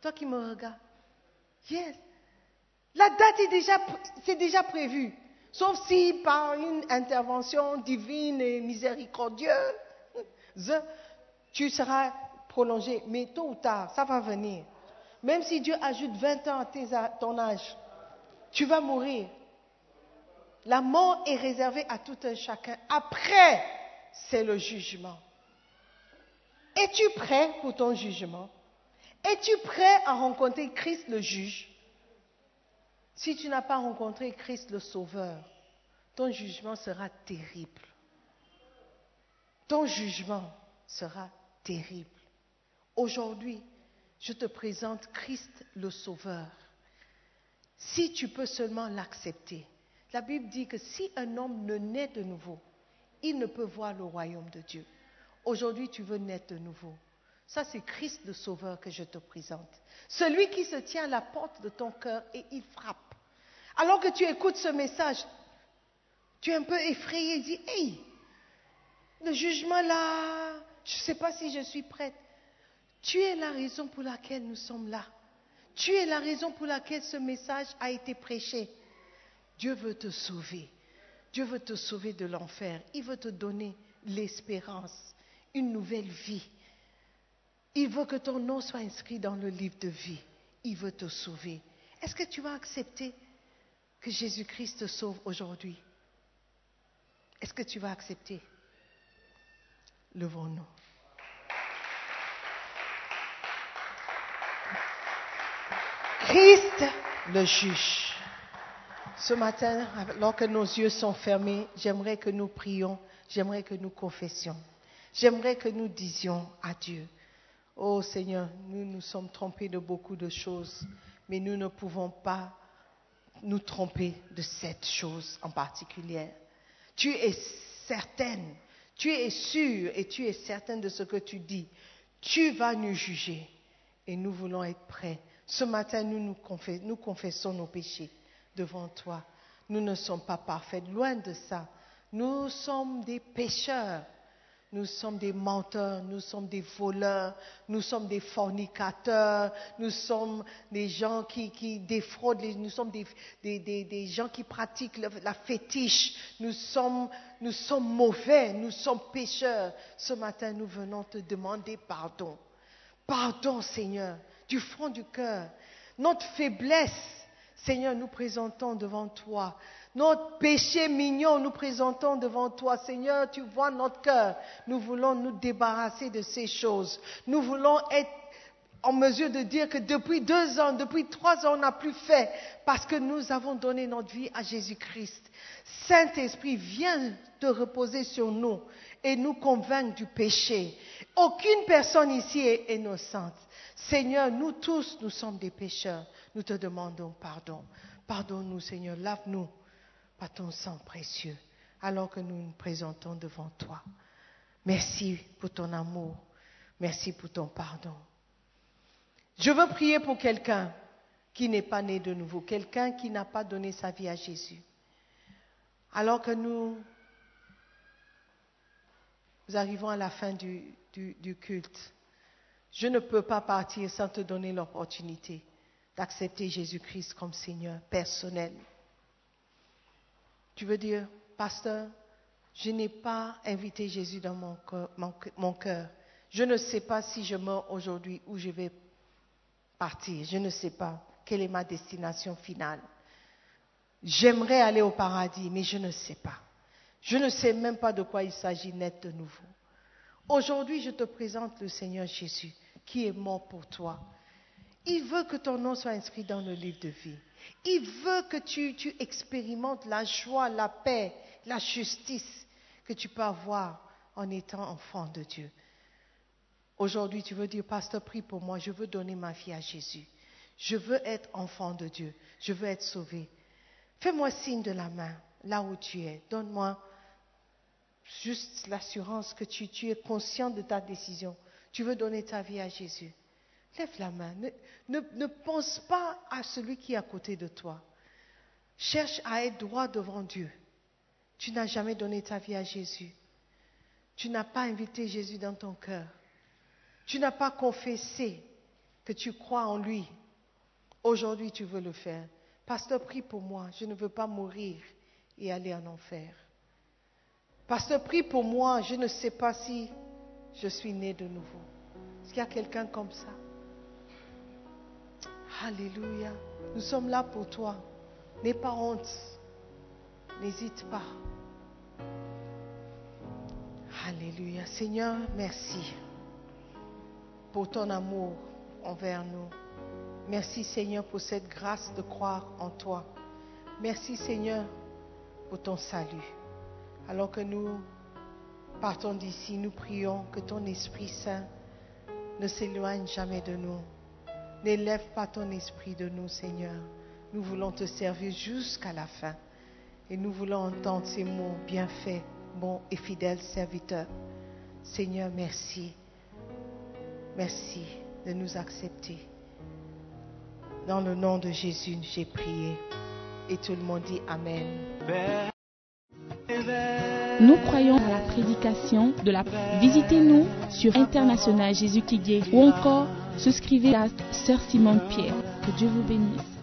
Toi qui me regardes. Yes. La date est déjà, c'est déjà prévu. Sauf si par une intervention divine et miséricordieuse, tu seras prolongé. Mais tôt ou tard, ça va venir. Même si Dieu ajoute 20 ans à tes- à ton âge, tu vas mourir. La mort est réservée à tout un chacun. Après, c'est le jugement. Es-tu prêt pour ton jugement? Es-tu prêt à rencontrer Christ le juge? Si tu n'as pas rencontré Christ le sauveur, ton jugement sera terrible. Ton jugement sera terrible. Aujourd'hui, je te présente Christ le sauveur. Si tu peux seulement l'accepter. La Bible dit que si un homme ne naît de nouveau, il ne peut voir le royaume de Dieu. Aujourd'hui, tu veux naître de nouveau. Ça, c'est Christ le Sauveur que je te présente. Celui qui se tient à la porte de ton cœur et il frappe. Alors que tu écoutes ce message, tu es un peu effrayé, dis, hey, le jugement là, je ne sais pas si je suis prête. Tu es la raison pour laquelle nous sommes là. Tu es la raison pour laquelle ce message a été prêché. Dieu veut te sauver. Dieu veut te sauver de l'enfer. Il veut te donner l'espérance, une nouvelle vie. Il veut que ton nom soit inscrit dans le livre de vie. Il veut te sauver. Est-ce que tu vas accepter que Jésus-Christ te sauve aujourd'hui? Est-ce que tu vas accepter? Levons-nous. Christ le juge. Ce matin, alors que nos yeux sont fermés, j'aimerais que nous prions, j'aimerais que nous confessions, j'aimerais que nous disions à Dieu, Oh Seigneur, nous nous sommes trompés de beaucoup de choses, mais nous ne pouvons pas nous tromper de cette chose en particulier. Tu es certaine, tu es sûre et tu es certaine de ce que tu dis. Tu vas nous juger et nous voulons être prêts. Ce matin, nous, nous, nous confessons nos péchés devant toi. Nous ne sommes pas parfaits, loin de ça. Nous sommes des pécheurs. Nous sommes des menteurs, nous sommes des voleurs, nous sommes des fornicateurs, nous sommes des gens qui, qui défraudent, nous sommes des, des, des, gens qui pratiquent la, la fétiche, nous sommes, nous sommes mauvais, nous sommes pécheurs. Ce matin, nous venons te demander pardon. Pardon, Seigneur, du fond du cœur. Notre faiblesse, Seigneur, nous présentons devant toi. Notre péché mignon, nous présentons devant toi. Seigneur, tu vois notre cœur. Nous voulons nous débarrasser de ces choses. Nous voulons être en mesure de dire que depuis deux ans, depuis trois ans, on n'a plus fait parce que nous avons donné notre vie à Jésus-Christ. Saint-Esprit, viens te reposer sur nous et nous convaincre du péché. Aucune personne ici est innocente. Seigneur, nous tous, nous sommes des pécheurs. Nous te demandons pardon. Pardonne-nous, Seigneur. Lave-nous par ton sang précieux, alors que nous nous présentons devant toi. Merci pour ton amour. Merci pour ton pardon. Je veux prier pour quelqu'un qui n'est pas né de nouveau, quelqu'un qui n'a pas donné sa vie à Jésus. Alors que nous, arrivons à la fin du culte, je ne peux pas partir sans te donner l'opportunité d'accepter Jésus-Christ comme Seigneur personnel. Tu veux dire, pasteur, je n'ai pas invité Jésus dans mon cœur. Je ne sais pas si je meurs aujourd'hui ou je vais partir. Je ne sais pas quelle est ma destination finale. J'aimerais aller au paradis, mais je ne sais pas. Je ne sais même pas de quoi il s'agit net de nouveau. Aujourd'hui, je te présente le Seigneur Jésus, qui est mort pour toi. Il veut que ton nom soit inscrit dans le livre de vie. Il veut que tu, expérimentes la joie, la paix, la justice que tu peux avoir en étant enfant de Dieu. Aujourd'hui, tu veux dire, pasteur, prie pour moi, je veux donner ma vie à Jésus. Je veux être enfant de Dieu. Je veux être sauvé. Fais-moi signe de la main, là où tu es. Donne-moi juste l'assurance que tu, tu, es conscient de ta décision. Tu veux donner ta vie à Jésus. Lève la main. Ne, pense pas à celui qui est à côté de toi. Cherche à être droit devant Dieu. Tu n'as jamais donné ta vie à Jésus. Tu n'as pas invité Jésus dans ton cœur. Tu n'as pas confessé que tu crois en lui. Aujourd'hui, tu veux le faire. Pasteur, prie pour moi. Je ne veux pas mourir et aller en enfer. Pasteur, prie pour moi. Je ne sais pas si je suis né de nouveau. Est-ce qu'il y a quelqu'un comme ça? Alléluia. Nous sommes là pour toi. N'aie pas honte. N'hésite pas. Alléluia. Seigneur, merci pour ton amour envers nous. Merci Seigneur pour cette grâce de croire en toi. Merci Seigneur pour ton salut. Alors que nous partons d'ici, nous prions que ton Esprit Saint ne s'éloigne jamais de nous. N'élève pas ton esprit de nous, Seigneur. Nous voulons te servir jusqu'à la fin. Et nous voulons entendre ces mots bien faits, bon et fidèle serviteur. Seigneur, merci. Merci de nous accepter. Dans le nom de Jésus, j'ai prié. Et tout le monde dit Amen. Nous croyons à la prédication de la... Visitez-nous sur International Jésus qui guérit ou encore souscrivez à Sœur Simone Pierre. Que Dieu vous bénisse.